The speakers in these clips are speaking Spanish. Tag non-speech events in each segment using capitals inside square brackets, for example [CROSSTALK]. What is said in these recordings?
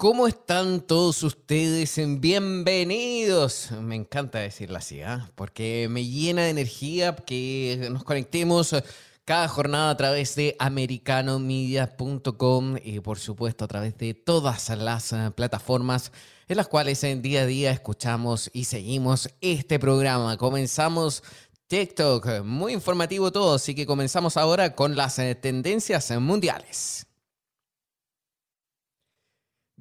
¿Cómo están todos ustedes? Bienvenidos. Me encanta decirlo así, ¿ah? porque me llena de energía que nos conectemos cada jornada a través de americanomedia.com y por supuesto a través de todas las eh, plataformas en las cuales en día a día escuchamos y seguimos este programa. Comenzamos TikTok, muy informativo todo, así que comenzamos ahora con las eh, tendencias mundiales.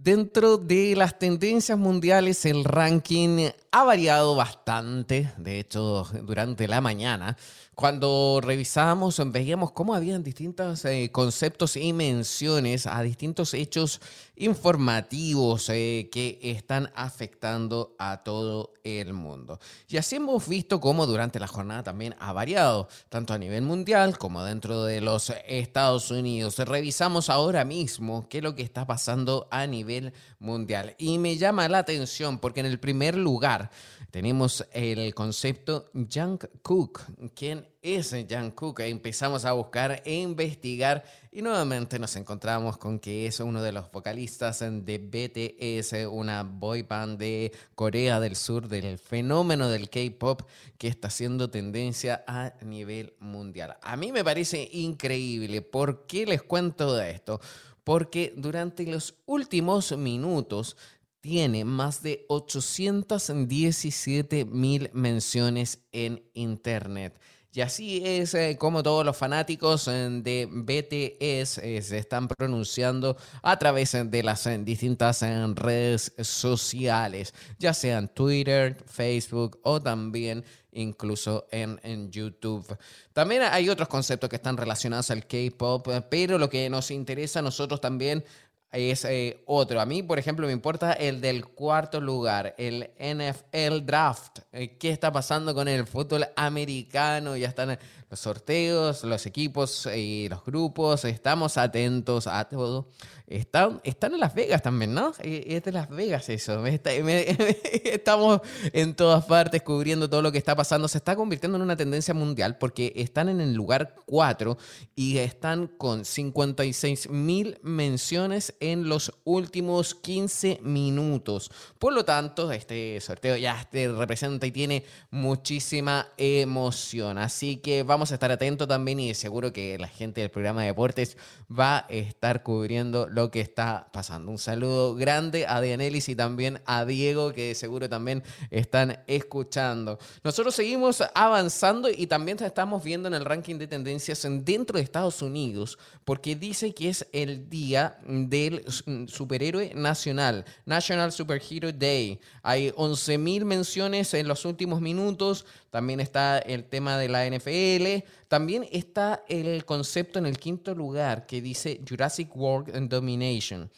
Dentro de las tendencias mundiales, el ranking ha variado bastante. De hecho, durante la mañana cuando revisábamos, veíamos cómo habían distintos eh, conceptos y menciones a distintos hechos informativos eh, que están afectando a todo el mundo. Y así hemos visto cómo durante la jornada también ha variado, tanto a nivel mundial como dentro de los Estados Unidos. Revisamos ahora mismo qué es lo que está pasando a nivel mundial. Y me llama la atención porque en el primer lugar tenemos el concepto Junk Cook. ¿Quién es Junk Cook? Empezamos a buscar e investigar y nuevamente nos encontramos con que es uno de los vocalistas de BTS, una boy band de Corea del Sur, del fenómeno del K-pop que está haciendo tendencia a nivel mundial. A mí me parece increíble. ¿Por qué les cuento de esto? Porque durante los últimos minutos tiene más de 817 mil menciones en Internet. Y así es eh, como todos los fanáticos eh, de BTS eh, se están pronunciando a través de las distintas redes sociales, ya sean Twitter, Facebook o también incluso en, en, YouTube. También hay otros conceptos que están relacionados al K-Pop, pero lo que nos interesa a nosotros también es eh, otro. A mí, por ejemplo, me importa el del cuarto lugar, el NFL Draft. Eh, ¿Qué está pasando con el fútbol americano? Ya están los sorteos, los equipos y los grupos. Estamos atentos a todo. Están, están en Las Vegas también, ¿no? Eh, es de Las Vegas eso. [LAUGHS] Estamos en todas partes cubriendo todo lo que está pasando. Se está convirtiendo en una tendencia mundial porque están en el lugar 4 y están con 56 mil menciones en los últimos 15 minutos. Por lo tanto, este sorteo ya te representa y tiene muchísima emoción. Así que vamos a estar atentos también y seguro que la gente del programa de deportes va a estar cubriendo lo que está pasando. Un saludo grande a Dianelis y también a Diego, que seguro también están escuchando. Nosotros seguimos avanzando y también estamos viendo en el ranking de tendencias dentro de Estados Unidos, porque dice que es el día del superhéroe nacional, National Superhero Day. Hay 11.000 menciones en los últimos minutos. También está el tema de la NFL. También está el concepto en el quinto lugar que dice Jurassic World Domination.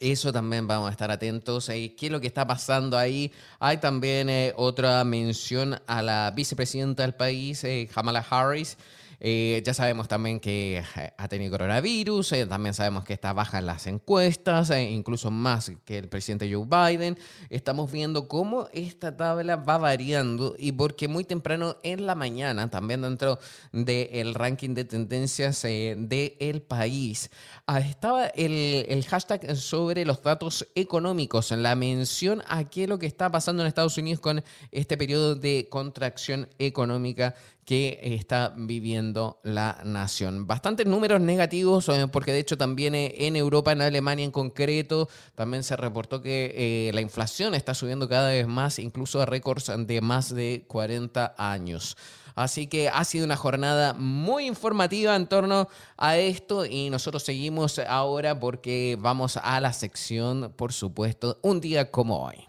Eso también vamos a estar atentos. Eh, ¿Qué es lo que está pasando ahí? Hay también eh, otra mención a la vicepresidenta del país, eh, Kamala Harris, eh, ya sabemos también que eh, ha tenido coronavirus, eh, también sabemos que está baja en las encuestas, incluso más que el presidente Joe Biden. Estamos viendo cómo esta tabla va variando y porque muy temprano en la mañana, también dentro del ranking de tendencias del país, ah, estaba el, el, hashtag sobre los datos económicos, la mención a qué es lo que está pasando en Estados Unidos con este periodo de contracción económica que está viviendo la nación. Bastantes números negativos, eh, porque de hecho también eh, en Europa, en Alemania en concreto, también se reportó que la inflación está subiendo cada vez más, incluso a récords de más de 40 años. Así que ha sido una jornada muy informativa en torno a esto y nosotros seguimos ahora porque vamos a la sección, por supuesto, un día como hoy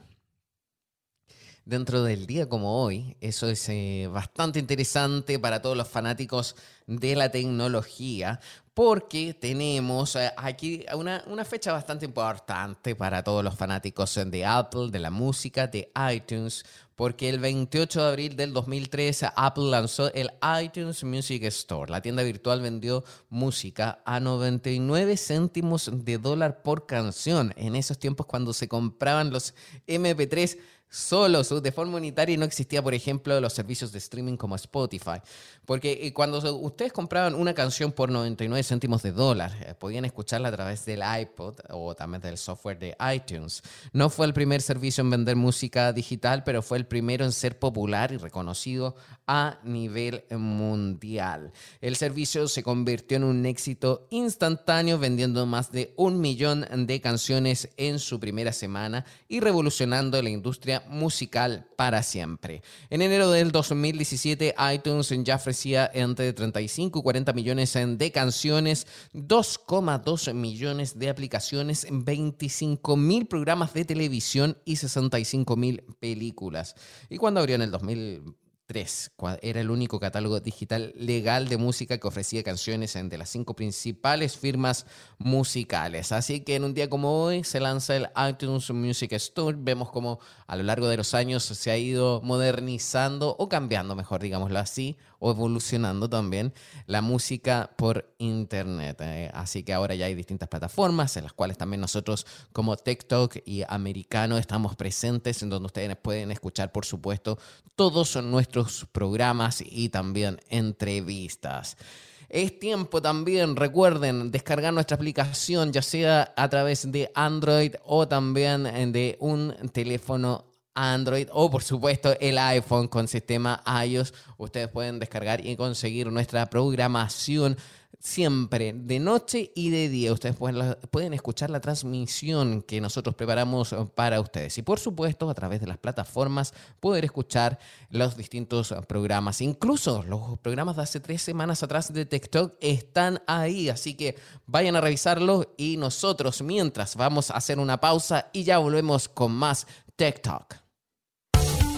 dentro del día como hoy. Eso es eh, bastante interesante para todos los fanáticos de la tecnología, porque tenemos eh, aquí una, una, fecha bastante importante para todos los fanáticos de Apple, de la música, de iTunes, porque el 28 de abril del 2013 Apple lanzó el iTunes Music Store. La tienda virtual vendió música a 99 céntimos de dólar por canción. En esos tiempos cuando se compraban los MP3 solos de forma unitaria y no existía, por ejemplo, los servicios de streaming como Spotify. Porque eh, cuando ustedes compraban una canción por 99 céntimos de dólar, eh, podían escucharla a través del iPod o también del software de iTunes. No fue el primer servicio en vender música digital, pero fue el primero en ser popular y reconocido a nivel mundial. El servicio se convirtió en un éxito instantáneo, vendiendo más de un millón de canciones en su primera semana y revolucionando la industria musical para siempre. En enero del 2017, iTunes ya ofrecía entre 35 y 40 millones de canciones, 2,2 millones de aplicaciones, 25 mil programas de televisión y 65 mil películas. Y cuando abrió en el 2000 3. Era el único catálogo digital legal de música que ofrecía canciones de las cinco principales firmas musicales. Así que en un día como hoy se lanza el iTunes Music Store. Vemos cómo a lo largo de los años se ha ido modernizando o cambiando, mejor digámoslo así, o evolucionando también la música por internet. Eh. así que ahora ya hay distintas plataformas en las cuales también nosotros como TikTok y Americano estamos presentes, en donde ustedes pueden escuchar, por supuesto, todos nuestros programas y también entrevistas. Es tiempo también, recuerden, descargar nuestra aplicación, ya sea a través de Android o también de un teléfono Android o por supuesto el iPhone con sistema iOS. Ustedes pueden descargar y conseguir nuestra programación siempre de noche y de día. Ustedes pueden, escuchar la transmisión que nosotros preparamos para ustedes. Y por supuesto, a través de las plataformas, poder escuchar los distintos programas. Incluso los programas de hace tres semanas atrás de TikTok están ahí. Así que vayan a revisarlo y nosotros mientras vamos a hacer una pausa y ya volvemos con más TikTok.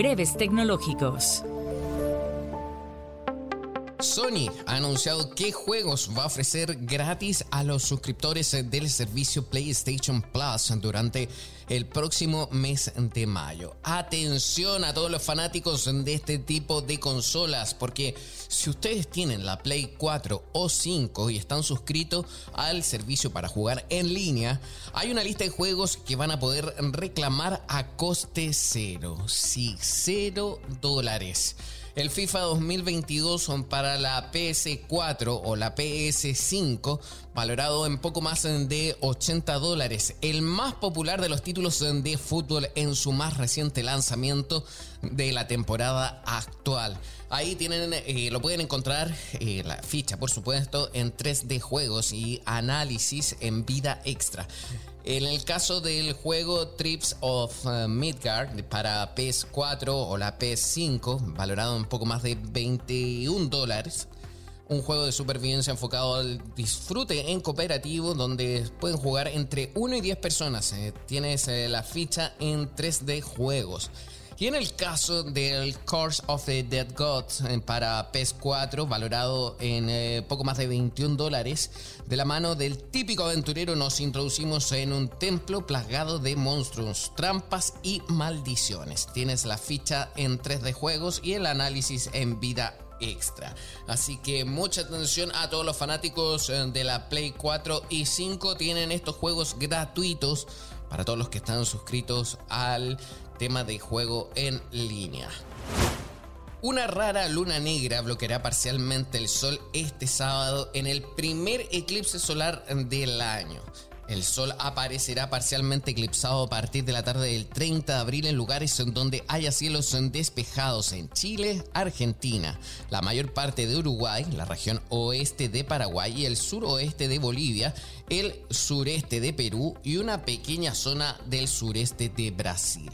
Breves tecnológicos. Sony ha anunciado qué juegos va a ofrecer gratis a los suscriptores del servicio PlayStation Plus durante el próximo mes de mayo. Atención a todos los fanáticos de este tipo de consolas, porque si ustedes tienen la Play 4 o 5 y están suscritos al servicio para jugar en línea, hay una lista de juegos que van a poder reclamar a coste cero. Sí, cero dólares. El FIFA 2022 son para la PS4 o la PS5, valorado en poco más de 80 dólares. El más popular de los títulos de fútbol en su más reciente lanzamiento de la temporada actual. Ahí tienen, eh, lo pueden encontrar, eh, la ficha por supuesto, en 3D juegos y análisis en vida extra. En el caso del juego Trips of uh, Midgard para PS4 o la PS5, valorado un poco más de 21 dólares, un juego de supervivencia enfocado al disfrute en cooperativo donde pueden jugar entre 1 y 10 personas. Eh, tienes eh, la ficha en 3D juegos. Y en el caso del Course of the Dead Gods eh, para PS4, valorado en poco más de 21 dólares, de la mano del típico aventurero nos introducimos en un templo plagado de monstruos, trampas y maldiciones. Tienes la ficha en 3D juegos y el análisis en vida extra. Así que mucha atención a todos los fanáticos eh, de la Play 4 y 5. Tienen estos juegos gratuitos para todos los que están suscritos al tema de juego en línea. Una rara luna negra bloqueará parcialmente el sol este sábado en el primer eclipse solar del año. El sol aparecerá parcialmente eclipsado a partir de la tarde del 30 de abril en lugares en donde haya cielos despejados en Chile, Argentina, la mayor parte de Uruguay, la región oeste de Paraguay y el suroeste de Bolivia, el sureste de Perú y una pequeña zona del sureste de Brasil.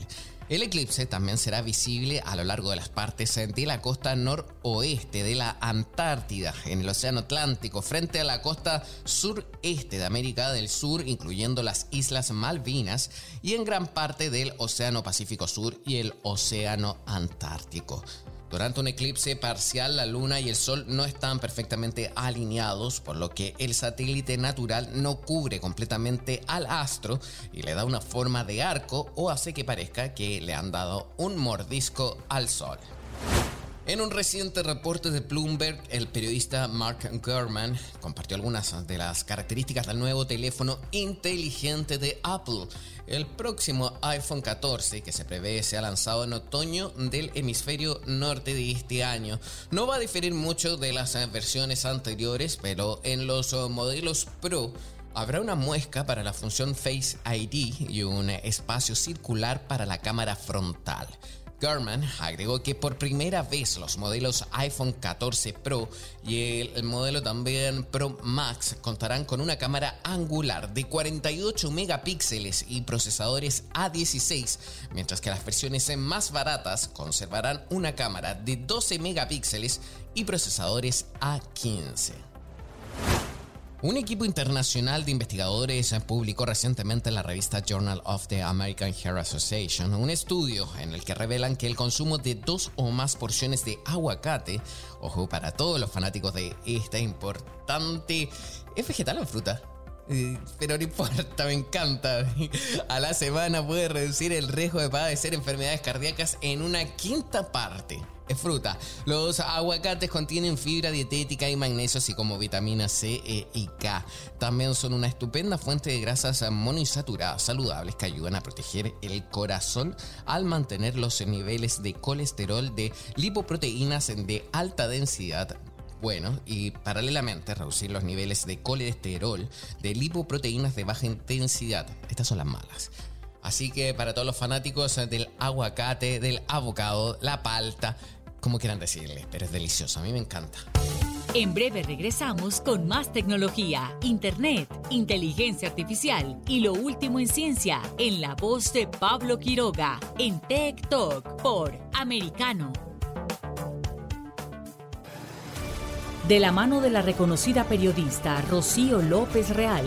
El eclipse también será visible a lo largo de las partes de la costa noroeste de la Antártida, en el Océano Atlántico, frente a la costa sureste de América del Sur, incluyendo las Islas Malvinas, y en gran parte del Océano Pacífico Sur y el Océano Antártico. Durante un eclipse parcial, la luna y el sol no están perfectamente alineados, por lo que el satélite natural no cubre completamente al astro y le da una forma de arco o hace que parezca que le han dado un mordisco al sol. En un reciente reporte de Bloomberg, el periodista Mark Gurman compartió algunas de las características del nuevo teléfono inteligente de Apple. El próximo iPhone 14, que se prevé sea lanzado en otoño del hemisferio norte de este año, no va a diferir mucho de las versiones anteriores, pero en los modelos Pro habrá una muesca para la función Face ID y un espacio circular para la cámara frontal. Garmin agregó que por primera vez los modelos iPhone 14 Pro y el, modelo también Pro Max contarán con una cámara angular de 48 megapíxeles y procesadores A16, mientras que las versiones más baratas conservarán una cámara de 12 megapíxeles y procesadores A15. Un equipo internacional de investigadores publicó recientemente en la revista Journal of the American Hair Association un estudio en el que revelan que el consumo de dos o más porciones de aguacate, ojo para todos los fanáticos de esta importante, ¿es vegetal o fruta? Eh, pero no importa, me encanta. [LAUGHS] A la semana puede reducir el riesgo de padecer enfermedades cardíacas en una quinta parte. Es fruta. Los aguacates contienen fibra dietética y magnesio, así como vitamina C e y K. También son una estupenda fuente de grasas monoinsaturadas saludables que ayudan a proteger el corazón al mantener los niveles de colesterol, de lipoproteínas de alta densidad bueno, y paralelamente reducir los niveles de colesterol, de lipoproteínas de baja intensidad. Estas son las malas. Así que para todos los fanáticos del aguacate, del avocado, la palta, como quieran decirle, pero es delicioso, a mí me encanta. En breve regresamos con más tecnología, internet, inteligencia artificial y lo último en ciencia en la voz de Pablo Quiroga en Tech Talk por Americano. De la mano de la reconocida periodista Rocío López Real,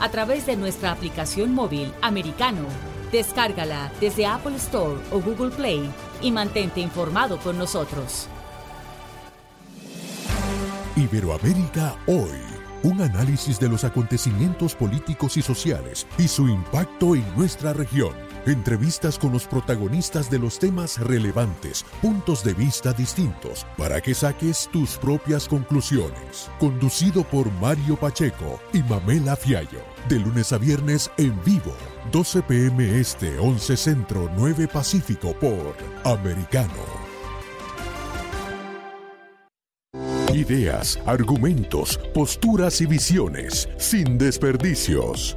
a través de nuestra aplicación móvil americano. Descárgala desde Apple Store o Google Play y mantente informado con nosotros. Iberoamérica hoy. Un análisis de los acontecimientos políticos y sociales y su impacto en nuestra región. Entrevistas con los protagonistas de los temas relevantes, puntos de vista distintos, para que saques tus propias conclusiones. Conducido por Mario Pacheco y Mamela Fiallo. De lunes a viernes en vivo, 12 pm este, 11 centro, 9 pacífico por Americano. Ideas, argumentos, posturas y visiones, sin desperdicios.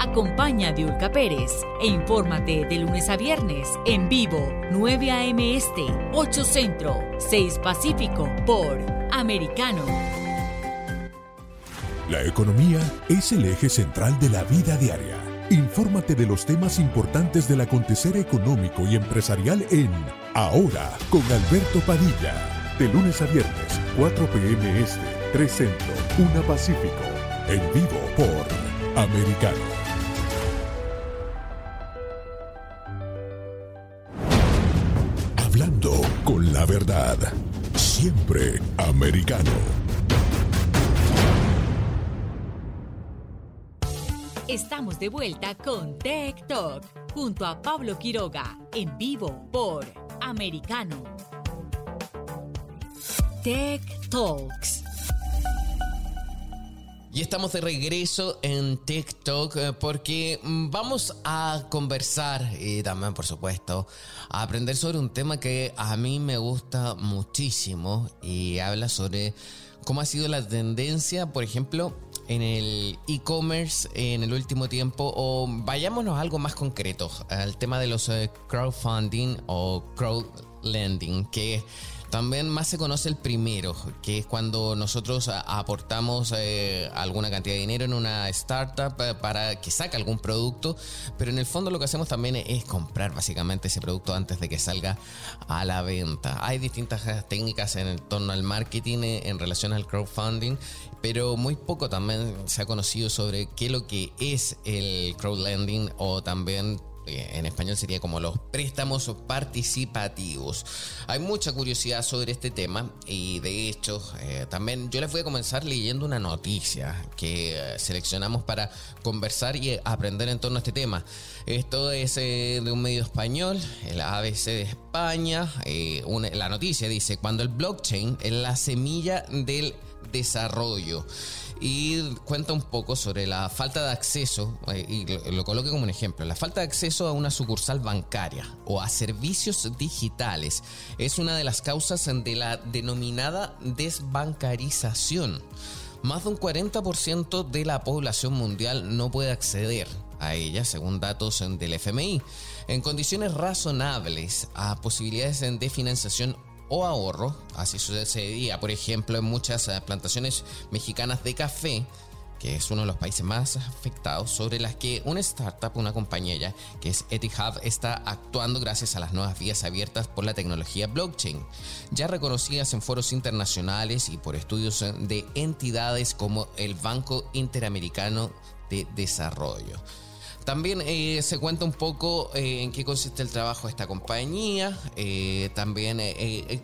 Acompaña a Diulca Pérez e infórmate de lunes a viernes en vivo 9 a.m. Este, 8 Centro, 6 Pacífico por Americano. La economía es el eje central de la vida diaria. Infórmate de los temas importantes del acontecer económico y empresarial en Ahora con Alberto Padilla de lunes a viernes, 4 p.m. Este, 3 Centro, 1 Pacífico. En vivo por Americano. La verdad. Siempre americano. Estamos de vuelta con Tech Talk junto a Pablo Quiroga en vivo por Americano. Tech Talks. Y estamos de regreso en TikTok eh, porque mm, vamos a conversar y también, por supuesto, a aprender sobre un tema que a mí me gusta muchísimo y habla sobre cómo ha sido la tendencia, por ejemplo, en el e-commerce en el último tiempo o vayámonos a algo más concreto, al tema de los eh, crowdfunding o crowdlending, que también más se conoce el primero, que es cuando nosotros aportamos eh, alguna cantidad de dinero en una startup eh, para que saque algún producto, pero en el fondo lo que hacemos también es comprar básicamente ese producto antes de que salga a la venta. Hay distintas eh, técnicas en torno al marketing en relación al crowdfunding, pero muy poco también se ha conocido sobre qué es lo que es el crowdlending o también en español sería como los préstamos participativos. Hay mucha curiosidad sobre este tema y de hecho eh, también yo les voy a comenzar leyendo una noticia que eh, seleccionamos para conversar y aprender en torno a este tema. Esto es eh, de un medio español, el ABC de España. la noticia dice, cuando el blockchain es la semilla del desarrollo y cuenta un poco sobre la falta de acceso, eh, y lo, lo coloque como un ejemplo, la falta de acceso a una sucursal bancaria o a servicios digitales es una de las causas de la denominada desbancarización. más de un 40% de la población mundial no puede acceder a ella, según datos del FMI, en condiciones razonables a posibilidades de financiación o ahorro. Así sucedía, por ejemplo, en muchas eh, plantaciones mexicanas de café que es uno de los países más afectados, sobre las que una startup, una compañía que es Etihad, está actuando gracias a las nuevas vías abiertas por la tecnología blockchain, ya reconocidas en foros internacionales y por estudios de entidades como el Banco Interamericano de Desarrollo. También eh, se cuenta un poco eh, en qué consiste el trabajo de esta compañía. Eh, también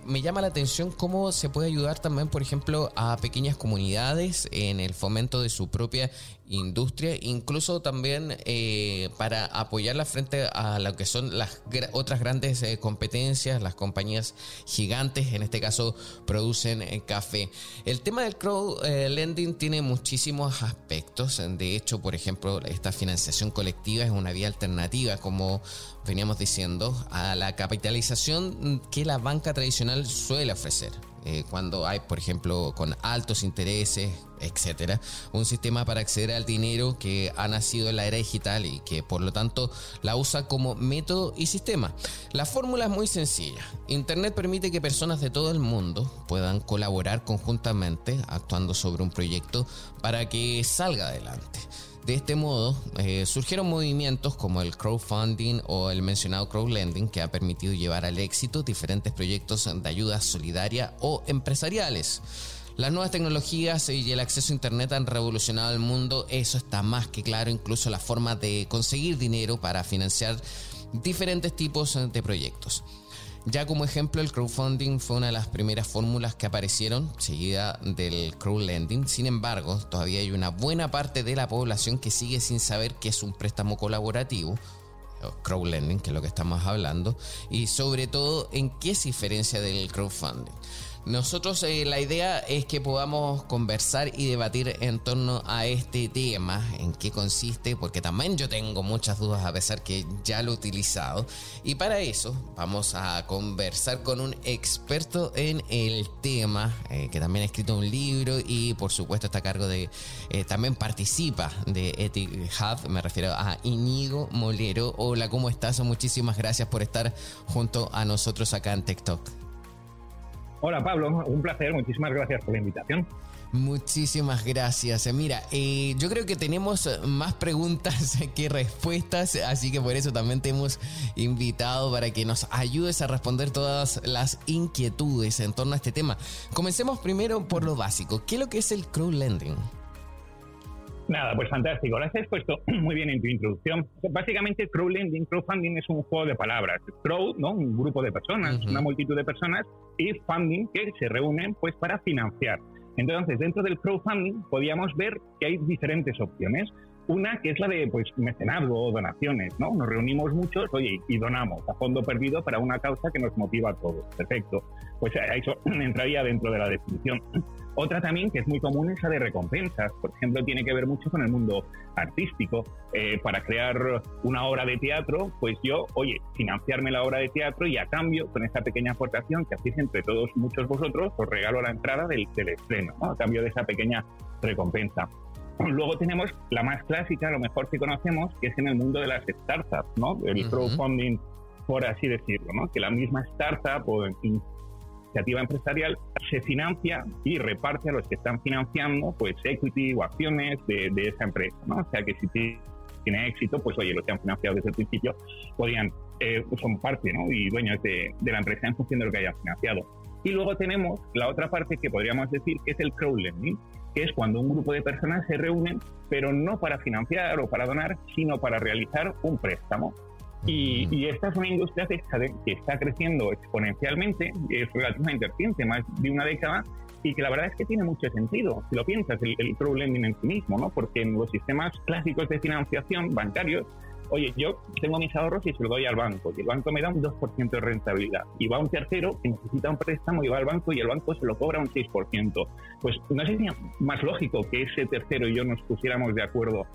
me llama la atención cómo se puede ayudar también, por ejemplo, a pequeñas comunidades en el fomento de su propia industria, incluso también eh, para apoyarla frente a lo que son las otras grandes eh, competencias, las compañías gigantes, en este caso producen eh, café. El tema del crowdlending tiene muchísimos aspectos, de hecho, por ejemplo, esta financiación colectiva es una vía alternativa, como veníamos diciendo, a la capitalización que la banca tradicional suele ofrecer. Eh, cuando hay, por ejemplo, con altos intereses, etcétera, un sistema para acceder al dinero que ha nacido en la era digital y que por lo tanto la usa como método y sistema. La fórmula es muy sencilla. Internet permite que personas de todo el mundo puedan colaborar conjuntamente actuando sobre un proyecto para que salga adelante. De este modo, eh, surgieron movimientos como el crowdfunding o el mencionado crowdlending que ha permitido llevar al éxito diferentes proyectos de ayuda solidaria o empresariales. Las nuevas tecnologías y el acceso a Internet han revolucionado el mundo, eso está más que claro, incluso la forma de conseguir dinero para financiar diferentes tipos de proyectos. Ya como ejemplo, el crowdfunding fue una de las primeras fórmulas que aparecieron, seguida del crowdlending. Sin embargo, todavía hay una buena parte de la población que sigue sin saber qué es un préstamo colaborativo, crowdlending, que es lo que estamos hablando, y sobre todo en qué se diferencia del crowdfunding. Nosotros eh, la idea es que podamos conversar y debatir en torno a este tema, en qué consiste, porque también yo tengo muchas dudas a pesar que ya lo he utilizado. Y para eso vamos a conversar con un experto en el tema, eh, que también ha escrito un libro y por supuesto está a cargo de, eh, también participa de Etihad, me refiero a Inigo Molero. Hola, ¿cómo estás? Muchísimas gracias por estar junto a nosotros acá en TikTok. Hola Pablo, un placer, muchísimas gracias por la invitación. Muchísimas gracias. Mira, eh, yo creo que tenemos más preguntas [LAUGHS] que respuestas, así que por eso también te hemos invitado para que nos ayudes a responder todas las inquietudes en torno a este tema. Comencemos primero por lo básico. ¿Qué es lo que es el crowdlending? Nada, pues fantástico. Lo has expuesto [CLEARS THROAT] muy bien en tu introducción. Básicamente, crowdlending, crowdfunding es un juego de palabras. Crowd, ¿no? Un grupo de personas, una multitud de personas, y funding, que se reúnen pues para financiar. Entonces, dentro del crowdfunding podíamos ver que hay diferentes opciones. Una que es la de pues mecenazgo o donaciones, ¿no? Nos reunimos muchos, oye, y donamos a fondo perdido para una causa que nos motiva a todos. Perfecto. Pues eso [CLEARS THROAT] entraría dentro de la definición. Otra también que es muy común es la de recompensas. Por ejemplo, tiene que ver mucho con el mundo artístico. Eh, para crear una obra de teatro, pues yo, oye, financiarme la obra de teatro y a cambio, con esa pequeña aportación que hacéis entre todos muchos vosotros, os regalo la entrada del, del estreno, ¿no? a cambio de esa pequeña recompensa. Luego tenemos la más clásica, lo mejor que conocemos, que es en el mundo de las startups, ¿no? El crowdfunding, por así decirlo, ¿no? Que la misma startup o iniciativa empresarial se financia y reparte a los que están financiando, pues, equity o acciones de, esa empresa, ¿no? O sea que si tiene éxito, pues, oye, los que han financiado desde el principio podían, eh, son parte, ¿no? Y dueños de, de la empresa en función de lo que hayan financiado. Y luego tenemos la otra parte que podríamos decir que es el crowdlending, que es cuando un grupo de personas se reúnen, pero no para financiar o para donar, sino para realizar un préstamo. Y, esta es una industria que está, creciendo exponencialmente, es relativamente reciente, más de una década, y que la verdad es que tiene mucho sentido, si lo piensas, el, el en sí mismo, ¿no? porque en los sistemas clásicos de financiación bancarios oye, yo tengo mis ahorros y se los doy al banco, y el banco me da un 2% de rentabilidad, y va un tercero que necesita un préstamo y va al banco y el banco se lo cobra un 6%. Pues no sería más lógico que ese tercero y yo nos pusiéramos de acuerdo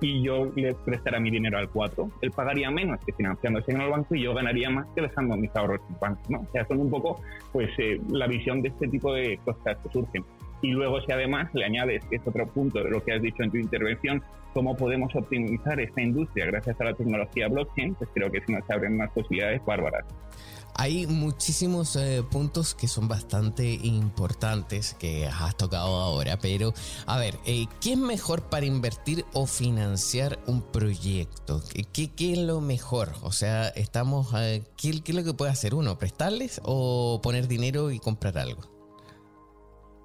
y yo le prestara mi dinero al 4, él pagaría menos que financiándose en el banco y yo ganaría más que dejando mis ahorros en el banco, ¿no? O sea, son un poco, pues, eh, la visión de este tipo de cosas que surgen. Y luego si además le añades, que es otro punto de lo que has dicho en tu intervención, cómo podemos optimizar esta industria gracias a la tecnología blockchain, pues creo que se nos abren más posibilidades bárbaras. Hay muchísimos eh, puntos que son bastante importantes que has tocado ahora, pero a ver, eh, ¿qué es mejor para invertir o financiar un proyecto? ¿Qué, qué es lo mejor? O sea, estamos, eh, ¿qué, ¿qué, es lo que puede hacer uno? ¿Prestarles o poner dinero y comprar algo?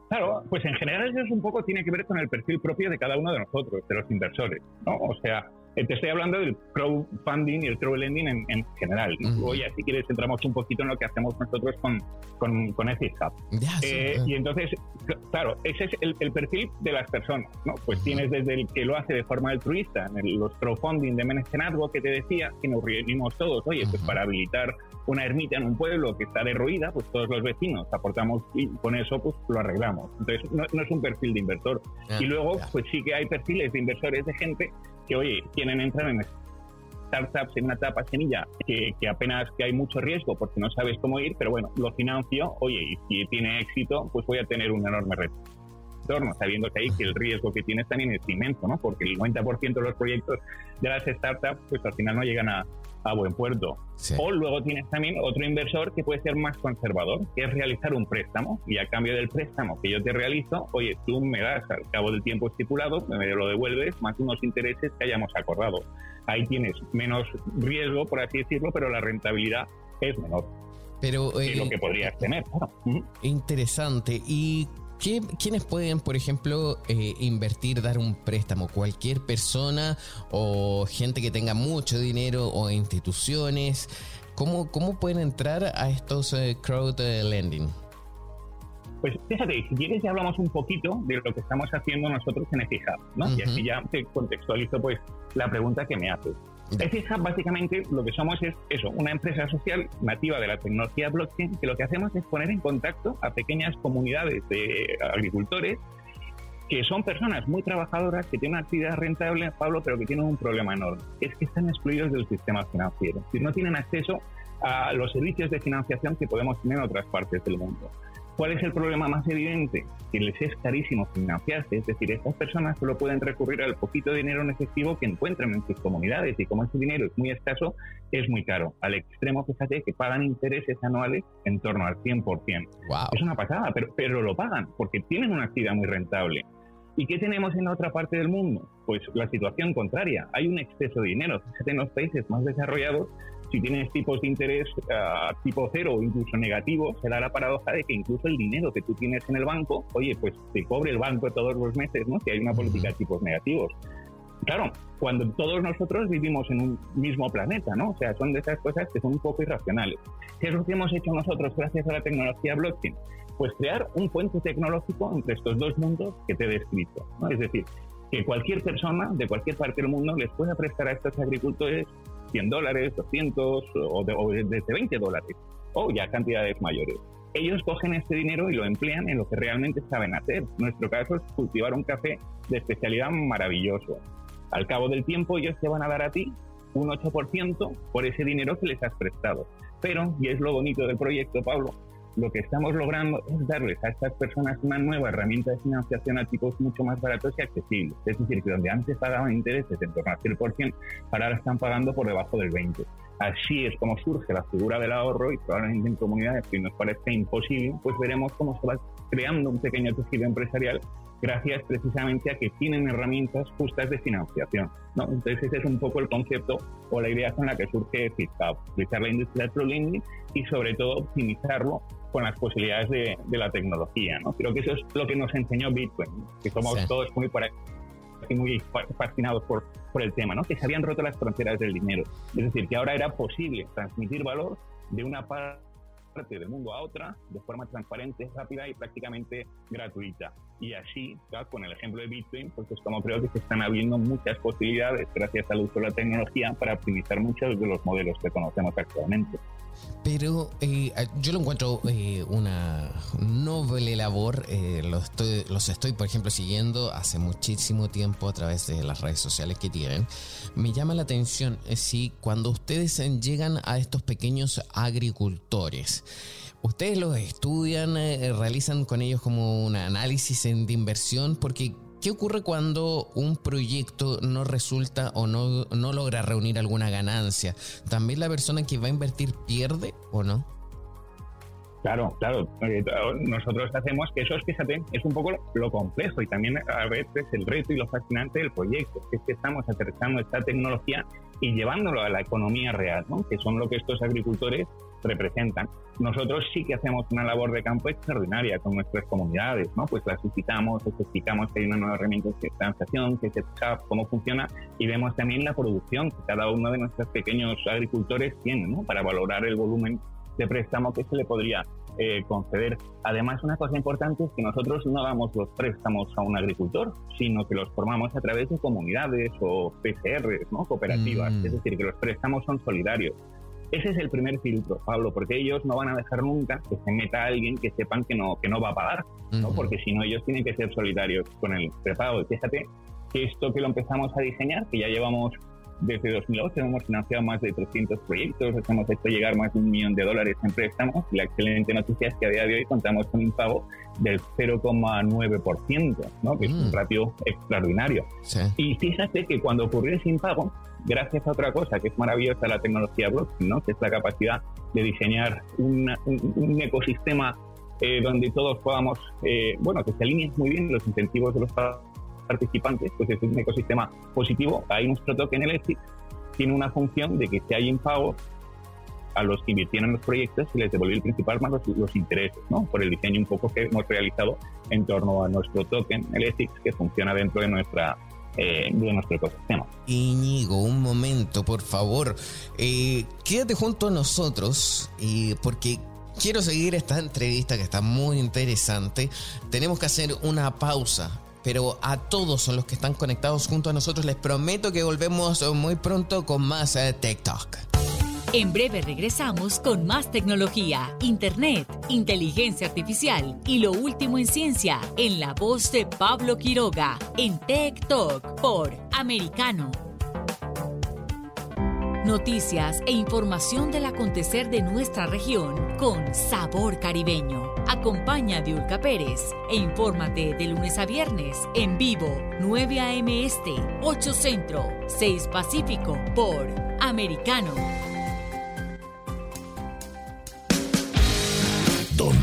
Claro, pues en general eso un poco tiene que ver con el perfil propio de cada uno de nosotros, de los inversores, ¿no? O sea, te estoy hablando del crowdfunding y el crowdlending en, en general. Oye, si quieres, entramos un poquito en lo que hacemos nosotros con, con, con eh, y entonces, claro, ese es el, perfil de las personas, ¿no? Pues tienes desde el que lo hace de forma altruista, en los crowdfunding de Menestrenazgo que te decía, que nos reunimos todos, oye, pues para habilitar una ermita en un pueblo que está derruida, pues todos los vecinos aportamos y con eso pues lo arreglamos. Entonces, no, es un perfil de inversor. Ah, y luego, pues sí que hay perfiles de inversores de gente que, oye, quieren entrar en startups en una etapa semilla que, apenas que hay mucho riesgo porque no sabes cómo ir, pero bueno, lo financio, oye, y si tiene éxito, pues voy a tener un enorme retorno, sabiendo que ahí que el riesgo que tienes también es inmenso, ¿no? Porque el 90% de los proyectos de las startups, pues al final no llegan a, a buen puerto. O luego tienes también otro inversor que puede ser más conservador, que es realizar un préstamo y a cambio del préstamo que yo te realizo, oye, tú me das al cabo del tiempo estipulado, me lo devuelves más unos intereses que hayamos acordado. Ahí tienes menos riesgo, por así decirlo, pero la rentabilidad es menor. Pero, que lo eh, que podrías tener. Interesante. ¿Y ¿Quiénes pueden, por ejemplo, eh, invertir, dar un préstamo? ¿Cualquier persona o gente que tenga mucho dinero o instituciones? ¿Cómo, cómo pueden entrar a estos eh, crowd lending? Pues fíjate, si quieres ya hablamos un poquito de lo que estamos haciendo nosotros en EFIHUB, ¿no? Y así ya te contextualizo pues la pregunta que me haces. EFIHUB básicamente lo que somos es eso, una empresa social nativa de la tecnología blockchain que lo que hacemos es poner en contacto a pequeñas comunidades de agricultores que son personas muy trabajadoras, que tienen una actividad rentable, Pablo, pero que tienen un problema enorme, es que están excluidos del sistema financiero, no tienen acceso a los servicios de financiación que podemos tener en otras partes del mundo. ¿Cuál es el problema más evidente? Que les es carísimo financiarse, es decir, estas personas solo pueden recurrir al poquito dinero en efectivo que encuentran en sus comunidades y como ese dinero es muy escaso, es muy caro. Al extremo, fíjate, que pagan intereses anuales en torno al 100%. Es una pasada, pero, pero lo pagan porque tienen una actividad muy rentable. ¿Y qué tenemos en la otra parte del mundo? Pues la situación contraria. Hay un exceso de dinero. Fíjate, en los países más desarrollados si tienes tipos de interés uh, tipo cero o incluso negativo, se da la paradoja de que incluso el dinero que tú tienes en el banco, oye, pues te cobre el banco todos los meses, ¿no? Si hay una política de tipos negativos. Claro, cuando todos nosotros vivimos en un mismo planeta, ¿no? O sea, son de esas cosas que son un poco irracionales. ¿Qué es lo que hemos hecho nosotros gracias a la tecnología blockchain? Pues crear un puente tecnológico entre estos dos mundos que te he descrito. Es decir, que cualquier persona de cualquier parte del mundo les pueda prestar a estos agricultores 100 dólares, 200 o, de, desde 20 dólares o ya cantidades mayores. Ellos cogen este dinero y lo emplean en lo que realmente saben hacer. Nuestro caso es cultivar un café de especialidad maravilloso. Al cabo del tiempo ellos te van a dar a ti un 8% por ese dinero que les has prestado. Pero, y es lo bonito del proyecto, Pablo, lo que estamos logrando es darles a estas personas una nueva herramienta de financiación a tipos mucho más baratos y accesibles. Es decir, que donde antes pagaban intereses en torno al 100%, ahora están pagando por debajo del 20%. Así es como surge la figura del ahorro y probablemente en comunidades que nos parezca imposible, pues veremos cómo se va creando un pequeño tejido empresarial gracias precisamente a que tienen herramientas justas de financiación. Entonces ese es un poco el concepto o la idea con la que surge FitCap, utilizar la industria del y sobre todo optimizarlo con las posibilidades de, de, la tecnología. ¿no? Creo que eso es lo que nos enseñó Bitcoin, que somos todos muy, muy fascinados por, por el tema, ¿no? que se habían roto las fronteras del dinero. Es decir, que ahora era posible transmitir valor de una parte del mundo a otra de forma transparente, rápida y prácticamente gratuita. Y así, con el ejemplo de Bitcoin, pues es como creo que se están abriendo muchas posibilidades gracias al uso de la tecnología para optimizar muchos de los modelos que conocemos actualmente. Pero eh, yo lo encuentro eh, una noble labor. Eh, los, estoy, los estoy, por ejemplo, siguiendo hace muchísimo tiempo a través de las redes sociales que tienen. Me llama la atención si cuando ustedes llegan a estos pequeños agricultores, ¿Ustedes los estudian, eh, realizan con ellos como un análisis de inversión? Porque ¿Qué ocurre cuando un proyecto no resulta o no, no logra reunir alguna ganancia? ¿También la persona que va a invertir pierde o no? Claro, claro. Eh, nosotros hacemos que eso es, fíjate, es un poco lo complejo y también a veces el reto y lo fascinante del proyecto, es que estamos aterrizando esta tecnología y llevándolo a la economía real, ¿no? que son lo que estos agricultores representan. Nosotros sí que hacemos una labor de campo extraordinaria con nuestras comunidades, ¿no? Pues las visitamos, les explicamos que hay una nueva herramienta de transacción, que es el cómo funciona y vemos también la producción que cada uno de nuestros pequeños agricultores tiene, ¿no? Para valorar el volumen de préstamo que se le podría eh, conceder. Además, una cosa importante es que nosotros no damos los préstamos a un agricultor, sino que los formamos a través de comunidades o PCRs, ¿no? cooperativas. Mm. Es decir, que los préstamos son solidarios. Ese es el primer filtro, Pablo, porque ellos no van a dejar nunca que se meta alguien que sepan que no, que no va a pagar, ¿no? porque si no ellos tienen que ser solidarios con el prepago. Fíjate que esto que lo empezamos a diseñar, que ya llevamos desde 2008 hemos financiado más de 300 proyectos, hemos hecho llegar más de un millón de dólares en préstamos y la excelente noticia es que a día de hoy contamos con un pago del 0,9%, ¿no? que es un mm. ratio extraordinario. Y fíjate que cuando ocurrió ese impago, gracias a otra cosa que es maravillosa la tecnología blockchain, ¿no? que es la capacidad de diseñar un, ecosistema eh, donde todos podamos, eh, bueno, que se alineen muy bien los incentivos de los participantes, pues es un ecosistema positivo. Ahí nuestro token Electric tiene una función de que si hay impago a los que invirtieron los proyectos se les devuelve el principal más los, intereses, ¿no? Por el diseño un poco que hemos realizado en torno a nuestro token Electric que funciona dentro de nuestra eh, de nuestro ecosistema. Íñigo, un momento, por favor. Eh, quédate junto a nosotros y porque quiero seguir esta entrevista que está muy interesante. Tenemos que hacer una pausa pero a todos los que están conectados junto a nosotros les prometo que volvemos muy pronto con más eh, TikTok. En breve regresamos con más tecnología, internet, inteligencia artificial y lo último en ciencia en la voz de Pablo Quiroga en Tech Talk por Americano Noticias e información del acontecer de nuestra región con sabor caribeño. Acompaña a Diulca Pérez e infórmate de lunes a viernes en vivo 9 a.m. Este, 8 Centro, 6 Pacífico por Americano.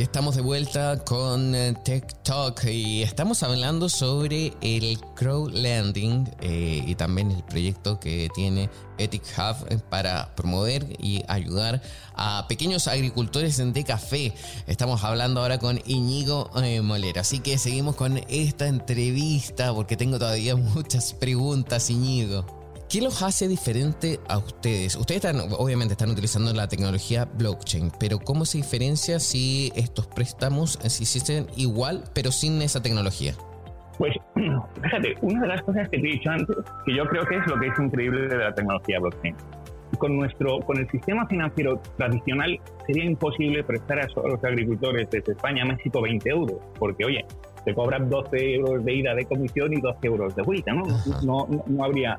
Ya estamos de vuelta con eh, Talk y estamos hablando sobre el crowdlending eh, y también el proyecto que tiene Ethic Hub eh, para promover y ayudar a pequeños agricultores de café. Estamos hablando ahora con Iñigo Molera, así que seguimos con esta entrevista porque tengo todavía [LAUGHS] muchas preguntas, Iñigo. ¿Qué los hace diferente a ustedes? Ustedes están, obviamente están utilizando la tecnología blockchain, pero ¿cómo se diferencia si estos préstamos se hiciesen igual, pero sin esa tecnología? Pues [CLEARS THROAT] fíjate, una de las cosas que te he dicho antes, que yo creo que es lo que es increíble de la tecnología blockchain. Con, nuestro, con el sistema financiero tradicional sería imposible prestar a los agricultores desde España a México 20 euros, porque oye, te cobran 12 euros de ida de comisión y 12 euros de vuelta, ¿no? No, no, no habría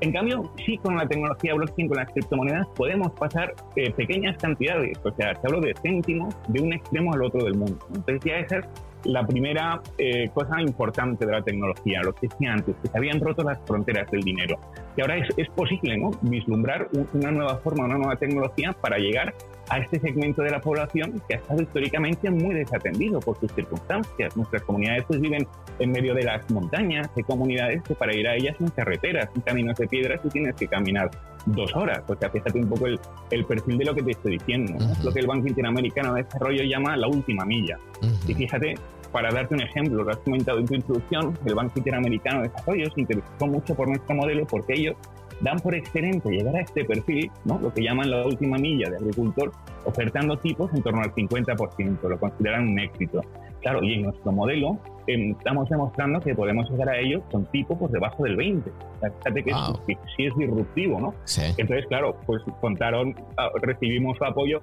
en cambio, sí con la tecnología blockchain, con las criptomonedas, podemos pasar eh, pequeñas cantidades, o sea, te hablo de céntimos de un extremo al otro del mundo. Entonces ya esa es la primera eh, cosa importante de la tecnología, lo que decía antes, que se habían roto las fronteras del dinero. Y ahora es, es posible ¿no? vislumbrar una nueva forma, una nueva tecnología para llegar a este segmento de la población que ha estado históricamente muy desatendido por sus circunstancias. Nuestras comunidades pues, viven en medio de las montañas, de comunidades que para ir a ellas son carreteras, son caminos de piedras y tienes que caminar dos horas. O sea, fíjate un poco el, el perfil de lo que te estoy diciendo. Lo que el Banco Interamericano de Desarrollo llama la última milla. Y fíjate, para darte un ejemplo, lo has comentado en tu introducción, el Banco Interamericano de Desarrollo se interesó mucho por nuestro modelo porque ellos dan por excelente llegar a este perfil, ¿no? lo que llaman la última milla de agricultor, ofertando tipos en torno al 50%, lo consideran un éxito. Claro, y en nuestro modelo em, estamos demostrando que podemos llegar a ellos con tipos por debajo del 20. fíjate que sí es disruptivo, ¿no? Entonces, claro, pues contaron, ah, recibimos su apoyo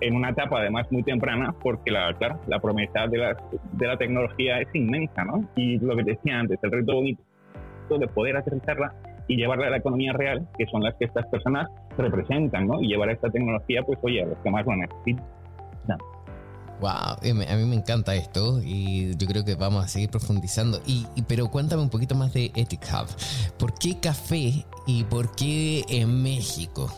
en una etapa además muy temprana, porque la, claro, la promesa de la, de la tecnología es inmensa, ¿no? Y lo que decía antes, el reto bonito de poder aterrizarla y llevarla a la economía real, que son las que estas personas representan, ¿no? Y llevar esta tecnología, pues oye, a los que más lo necesitan. Wow, a mí me encanta esto y yo creo que vamos a seguir profundizando. Y, pero cuéntame un poquito más de Ethic Hub. ¿Por qué café y por qué en México?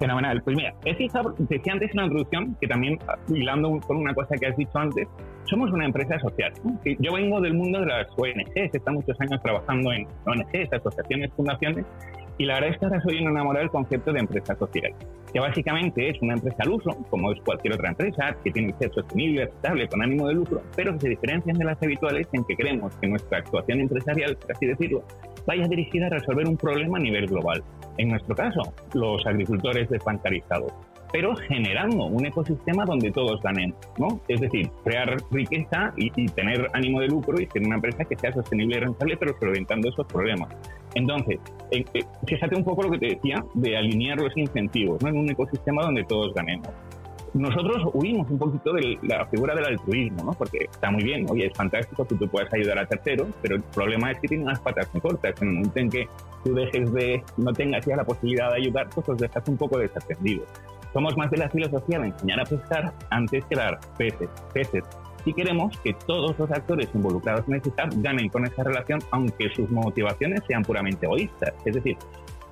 Fenomenal. Pues mira, Ethic Hub, decía antes en la introducción, que también hilando con una cosa que has dicho antes, somos una empresa social. Yo vengo del mundo de las ONGs, he estado muchos años trabajando en ONGs, asociaciones, fundaciones, y la verdad es que ahora soy un enamorado del concepto de empresa social, que básicamente es una empresa al uso, como es cualquier otra empresa, que tiene que ser sostenible, estable, con ánimo de lucro, pero que se diferencian de las habituales en que queremos que nuestra actuación empresarial, por así decirlo, vaya dirigida a resolver un problema a nivel global. En nuestro caso, los agricultores desbancarizados pero generando un ecosistema donde todos ganemos, ¿no? Es decir, crear riqueza y, tener ánimo de lucro y ser una empresa que sea sostenible y rentable, pero solventando esos problemas. Entonces, eh, eh, fíjate un poco lo que te decía de alinear los incentivos, ¿no? En un ecosistema donde todos ganemos. Nosotros huimos un poquito de la figura del altruismo, ¿no? Porque está muy bien, oye, es fantástico que tú puedas ayudar a terceros, pero el problema es que tiene unas patas muy cortas. En el momento en que tú dejes de, no tengas ya la posibilidad de ayudar, pues los dejas un poco desatendidos. Somos más de la filosofía de enseñar a pescar antes que dar peces. peces. Y queremos que todos los actores involucrados en este ganen con esa relación, aunque sus motivaciones sean puramente egoístas. Es decir,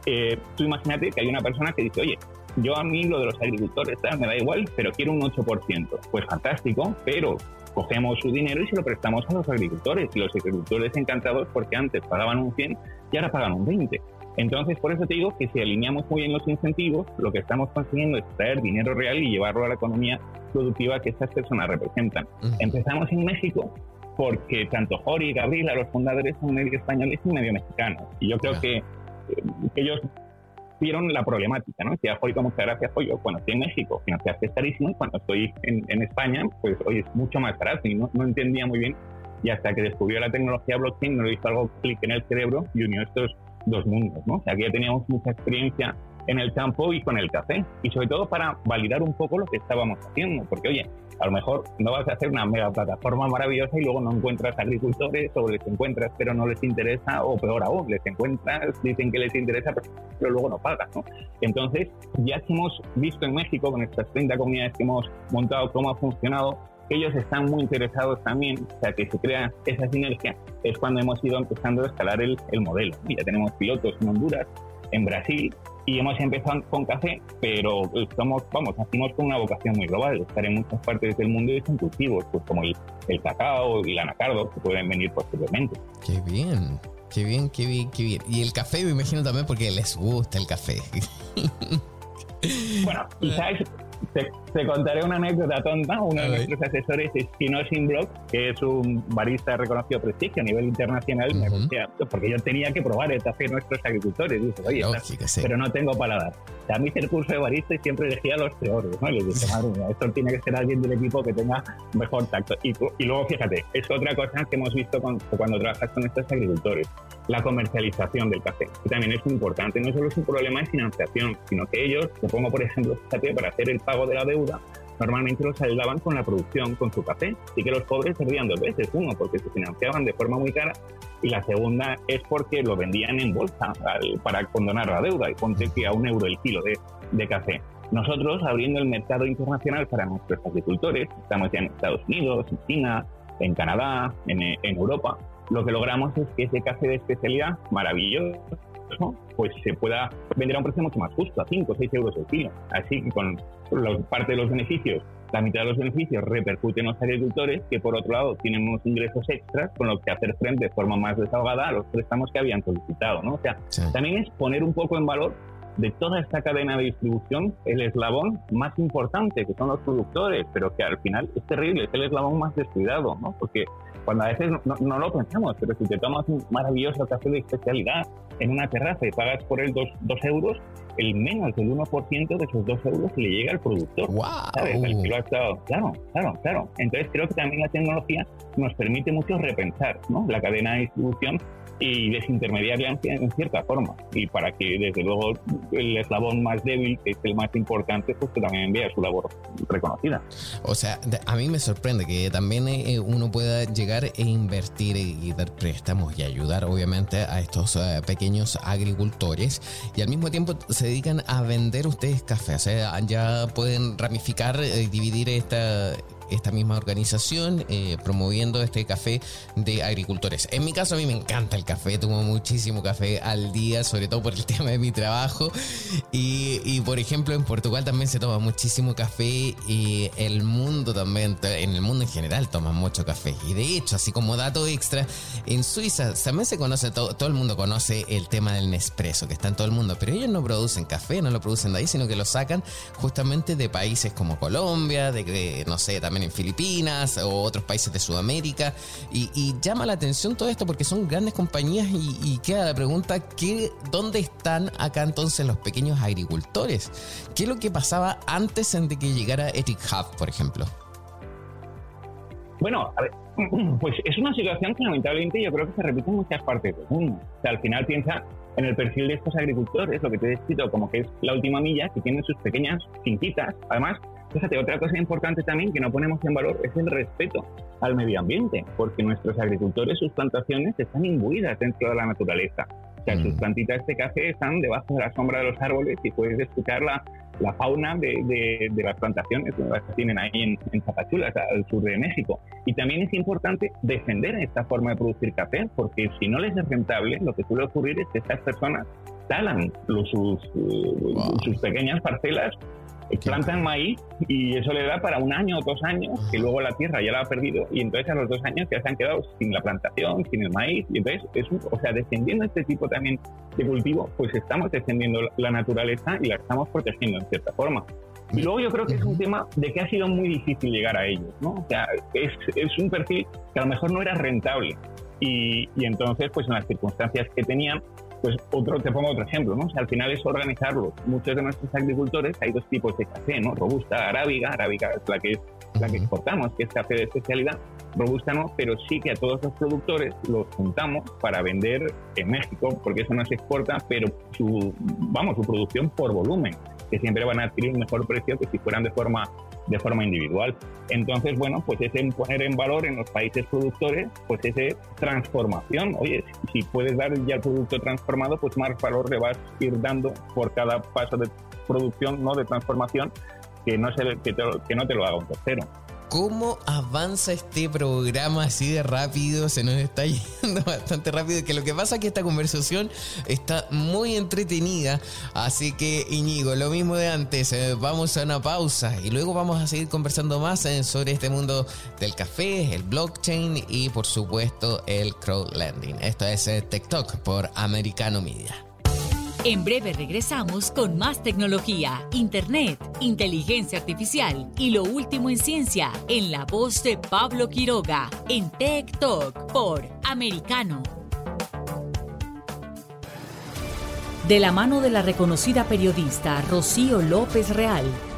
eh, tú imagínate que hay una persona que dice, oye, yo a mí lo de los agricultores me da igual, pero quiero un 8%. Pues fantástico, pero cogemos su dinero y se lo prestamos a los agricultores. Y los agricultores encantados porque antes pagaban un 100 y ahora pagan un 20. Entonces, por eso te digo que si alineamos muy bien los incentivos, lo que estamos consiguiendo es traer dinero real y llevarlo a la economía productiva que estas personas representan. Empezamos en México porque tanto Jori y Gabriela, los fundadores, son medio españoles y medio mexicanos. Y yo creo que, eh, que, ellos vieron la problemática, ¿no? Jori, como muchas gracias, pues yo cuando estoy en México, financiarse es carísimo, y cuando estoy en, en, España, pues hoy es mucho más barato y no, no entendía muy bien. Y hasta que descubrió la tecnología blockchain, me lo hizo algo clic en el cerebro y unió estos dos mundos, ¿no? O sea, ya teníamos mucha experiencia en el campo y con el café, y sobre todo para validar un poco lo que estábamos haciendo, porque oye, a lo mejor no vas a hacer una mega plataforma maravillosa y luego no encuentras agricultores o les encuentras pero no les interesa, o peor aún, les encuentras, dicen que les interesa, pero, luego no pagan, ¿no? Entonces, ya que hemos visto en México, con estas 30 comunidades que hemos montado, cómo ha funcionado, ellos están muy interesados también, o sea, que se crea esa sinergia, es cuando hemos ido empezando a escalar el, el modelo. Ya tenemos pilotos en Honduras, en Brasil, y hemos empezado con café, pero estamos, vamos, nacimos con una vocación muy global, estar en muchas partes del mundo y son cultivos, pues como el, el cacao y el anacardo, que pueden venir posteriormente. Qué bien. Qué bien, qué bien, qué bien. Y el café me imagino también porque les gusta el café. Bueno, quizás [LAUGHS] te, contaré una anécdota tonta. Uno de nuestros asesores es Kino Brock, que es un barista reconocido prestigio a nivel internacional. me decía, porque yo tenía que probar el café de nuestros agricultores. Dice, Oye, pero no tengo paladar. A mí hice el curso de barista y siempre elegía los peores. ¿no? Y les dije, madre mía, esto tiene que ser alguien del equipo que tenga mejor tacto. Y, y luego, fíjate, es otra cosa que hemos visto cuando trabajas con estos agricultores la comercialización del café, que también es muy importante. No solo es un problema de financiación, sino que ellos, te pongo por ejemplo, fíjate, para hacer el pago de la deuda, normalmente los ayudaban con la producción, con su café. Así que los pobres servían dos veces. Uno, porque se financiaban de forma muy cara y la segunda es porque lo vendían en bolsa para condonar la deuda y ponte que a un euro el kilo de, de café. Nosotros, abriendo el mercado internacional para nuestros agricultores, estamos ya en Estados Unidos, en China, en Canadá, en, en Europa, lo que logramos es que ese café de especialidad maravilloso pues se pueda vender a un precio mucho más justo, a 5 o 6 euros el kilo. Así que con parte de los beneficios, la mitad de los beneficios repercuten en los agricultores, que por otro lado tienen unos ingresos extras con los que hacer frente de forma más desahogada a los préstamos que habían solicitado. ¿no? O sea, también es poner un poco en valor de toda esta cadena de distribución el eslabón más importante, que son los productores, pero que al final es terrible, es el eslabón más descuidado, ¿no? Porque cuando a veces no, lo pensamos, pero si te tomas un maravilloso café de especialidad en una terraza y pagas por él dos, dos euros, el menos del 1% de esos dos euros le llega al productor. ¡Wow! Claro, claro, claro. Entonces creo que también la tecnología nos permite mucho repensar ¿no? la cadena de distribución y desintermediarla en, cierta forma. Y para que, desde luego, el eslabón más débil, que es el más importante, pues que también vea su labor reconocida. O sea, a mí me sorprende que también eh, uno pueda llegar e invertir y dar préstamos y ayudar, obviamente, a estos eh, pequeños agricultores y al mismo tiempo se dedican a vender ustedes café. O sea, ya pueden ramificar eh, dividir esta esta misma organización eh, promoviendo este café de agricultores. En mi caso a mí me encanta el café, tomo muchísimo café al día, sobre todo por el [LAUGHS] tema de mi trabajo. Y, por ejemplo en Portugal también se toma muchísimo café y el mundo también, en el mundo en general toma mucho café. Y de hecho, así como dato extra, en Suiza también se conoce, todo, todo el mundo conoce el tema del Nespresso, que está en todo el mundo, pero ellos no producen café, no lo producen de ahí, sino que lo sacan justamente de países como Colombia, de, no sé, también en Filipinas o otros países de Sudamérica. Y, llama la atención todo esto porque son grandes compañías y, queda la pregunta, ¿qué, ¿dónde están acá entonces los pequeños agricultores? ¿Qué es lo que pasaba antes de que llegara Ethic Hub, por ejemplo? Bueno, a ver, [CLEARS THROAT] pues es una situación que lamentablemente yo creo que se repite en muchas partes del mundo. O sea, al final piensa en el perfil de estos agricultores, lo que te he descrito como que es la última milla, que tienen sus pequeñas finquitas. Además, Fíjate, otra cosa importante también que no ponemos en valor es el respeto al medio ambiente, porque nuestros agricultores, sus plantaciones están imbuidas dentro de la naturaleza. O sea, sus mm. plantitas de café están debajo de la sombra de los árboles y puedes escuchar la, la fauna de, de, las plantaciones, las que tienen ahí en, en Zapachulas, al sur de México. Y también es importante defender esta forma de producir café, porque si no les es rentable, lo que suele ocurrir es que estas personas talan los, sus, eh, sus pequeñas parcelas plantan maíz y eso le da para un año o dos años, que luego la tierra ya la ha perdido y entonces a los dos años ya se han quedado sin la plantación, sin el maíz y entonces, es o sea, descendiendo este tipo también de cultivo, pues estamos descendiendo la naturaleza y la estamos protegiendo en cierta forma. Y luego yo creo que es un tema de que ha sido muy difícil llegar a ellos, ¿no? O sea, es, es un perfil que a lo mejor no era rentable y, y entonces, pues en las circunstancias que tenían, pues otro, te pongo otro ejemplo, ¿no? al final es organizarlo. Muchos de nuestros agricultores, hay dos tipos de café, ¿no? Robusta, arábiga, arábiga es la que, es, la que exportamos, que es café de especialidad. Robusta no, pero sí que a todos los productores los juntamos para vender en México, porque eso no se exporta, pero su, vamos, su producción por volumen, que siempre van a adquirir un mejor precio que si fueran de forma de forma individual. Entonces, bueno, pues ese poner en valor en los países productores, pues ese transformación. Oye, si puedes dar ya el producto transformado, pues más valor le vas a ir dando por cada paso de producción, no de transformación, que no, se, que, que no te lo haga un tercero. Cómo avanza este programa así de rápido, se nos está [LAUGHS] yendo bastante rápido, que lo que pasa es que esta conversación está muy entretenida, así que Iñigo, lo mismo de antes, eh, vamos a una pausa y luego vamos a seguir conversando más eh, sobre este mundo del café, el blockchain y por supuesto el crowdlending. Esto es eh, TikTok por Americano Media. En breve regresamos con más tecnología, internet, inteligencia artificial y lo último en ciencia en la voz de Pablo Quiroga en Tech Talk por Americano. De la mano de la reconocida periodista Rocío López Real,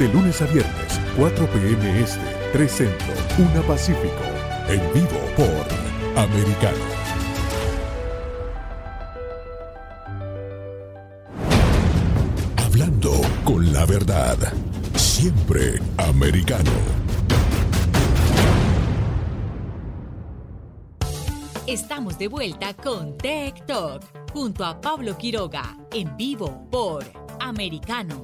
de lunes a viernes, 4 p.m. Este, 3 Centro, 1 Pacífico. En vivo por Americano. Hablando con la verdad. Siempre americano. Estamos de vuelta con Tech Talk junto a Pablo Quiroga en vivo por Americano.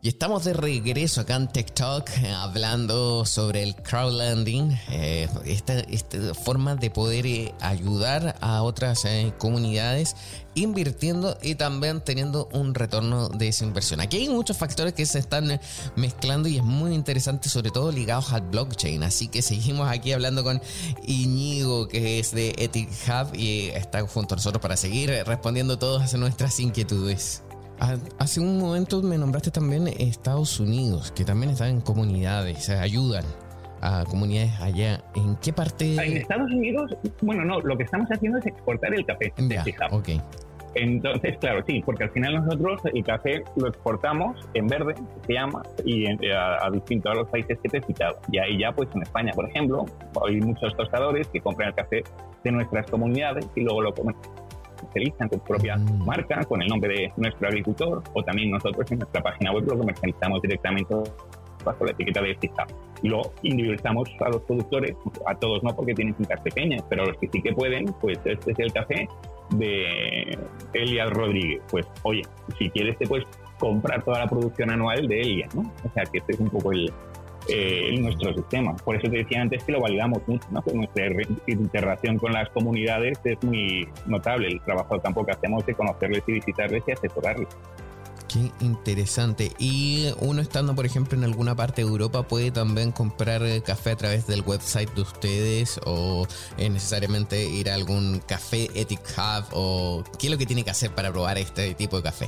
Y estamos de regreso acá en TikTok eh, hablando sobre el crowdlending, eh, esta, forma de poder eh, ayudar a otras comunidades invirtiendo y también teniendo un retorno de esa inversión. Aquí hay muchos factores que se están mezclando y es muy interesante, sobre todo ligados al blockchain. Así que seguimos aquí hablando con Iñigo, que es de Ethic Hub y está junto a nosotros para seguir respondiendo todas nuestras inquietudes. Hace un momento me nombraste también Estados Unidos, que también están en comunidades, ayudan a comunidades allá. ¿En qué parte? En Estados Unidos, bueno, no, lo que estamos haciendo es exportar el café. Ya, ok. Entonces, claro, sí, porque al final nosotros el café lo exportamos en verde, se llama, y a, distintos a los países que te he citado. Y ahí ya, pues en España, por ejemplo, hay muchos tostadores que compran el café de nuestras comunidades y luego lo comen comercializan con su propia mm. marca, con el nombre de nuestro agricultor, o también nosotros en nuestra página web lo comercializamos directamente bajo la etiqueta de Stop. Y lo individualizamos a los productores, a todos no porque tienen cintas pequeñas, pero a los que sí que pueden, pues este es el café de Elias Rodríguez. Pues oye, si quieres te puedes comprar toda la producción anual de Elias, ¿no? O sea que este es un poco el, eh, en nuestro sistema. Por eso te decía antes que lo validamos mucho, ¿no? Nuestra interacción con las comunidades es muy notable. El trabajo tampoco hacemos de conocerles y visitarles y asesorarles. Qué interesante. Y uno estando, por ejemplo, en alguna parte de Europa puede también comprar eh, café a través del website de ustedes o es necesariamente ir a algún café Ethic Hub o qué es lo que tiene que hacer para probar este tipo de café.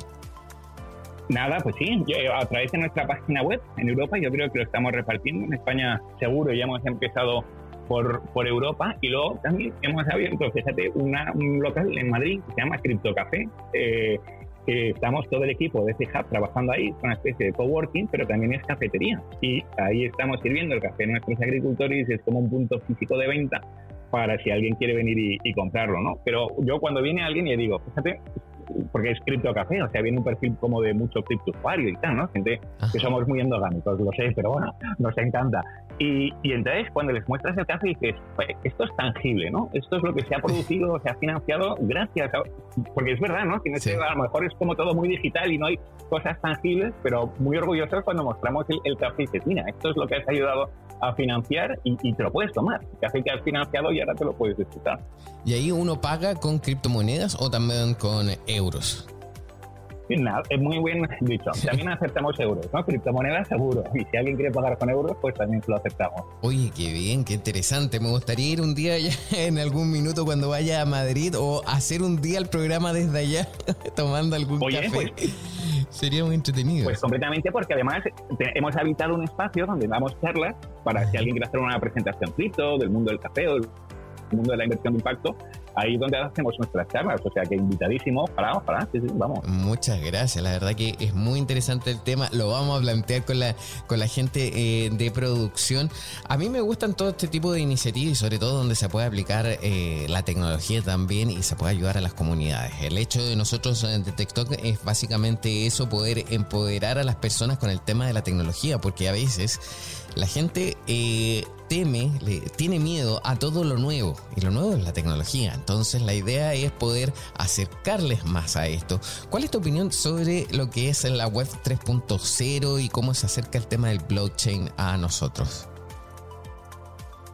Nada, pues sí, a través de nuestra página web en Europa yo creo que lo estamos repartiendo. En España seguro ya hemos empezado por, por Europa y luego también hemos abierto, fíjate, una, un local en Madrid que se llama Cryptocafé. Eh, estamos todo el equipo de este hub trabajando ahí, una especie de coworking, pero también es cafetería. Y ahí estamos sirviendo el café a nuestros agricultores es como un punto físico de venta para si alguien quiere venir y, y comprarlo, ¿no? Pero yo cuando viene alguien y le digo, fíjate, porque es cripto café, o sea, viene un perfil como de mucho cripto usuario y tal, ¿no? Gente que somos muy endogámicos, lo sé, pero bueno, nos encanta. Y, y entonces cuando les muestras el café dices, esto es tangible, ¿no? Esto es lo que se ha producido, se ha financiado gracias a... Porque es verdad, ¿no? Tienes a lo mejor es como todo muy digital y no hay cosas tangibles, pero muy orgullosos cuando mostramos el, el café y dices, mira, esto es lo que has ayudado a financiar y, y, te lo puedes tomar. Café que has financiado y ahora te lo puedes disfrutar. ¿Y ahí uno paga con criptomonedas o también con euros? Nada, es muy bien dicho. [LAUGHS] También aceptamos euros, ¿no? Criptomonedas seguro. Y si alguien quiere pagar con euros, pues también lo aceptamos. Oye, qué bien, qué interesante. Me gustaría ir un día allá [LAUGHS] en algún minuto cuando vaya a Madrid o hacer un día el programa desde allá [LAUGHS] tomando algún Oye, café. Pues, Sería muy entretenido. Pues completamente, porque además te, hemos habitado un espacio donde damos charlas para si alguien quiere hacer una presentación cripto del mundo del café o del mundo de la inversión de impacto, ahí es donde hacemos nuestras charlas. O sea que invitadísimo, sí, sí, vamos. Muchas gracias, la verdad que es muy interesante el tema. Lo vamos a plantear con la, con la gente eh, de producción. A mí me gustan todo este tipo de iniciativas y sobre todo donde se puede aplicar eh, la tecnología también y se puede ayudar a las comunidades. El hecho de nosotros eh, de TikTok es básicamente eso, poder empoderar a las personas con el tema de la tecnología, porque a veces la gente eh, teme, le, tiene miedo a todo lo nuevo y lo nuevo es la tecnología. Entonces la idea es poder acercarles más a esto. ¿Cuál es tu opinión sobre lo que es la web 3.0 y cómo se acerca el tema del blockchain a nosotros?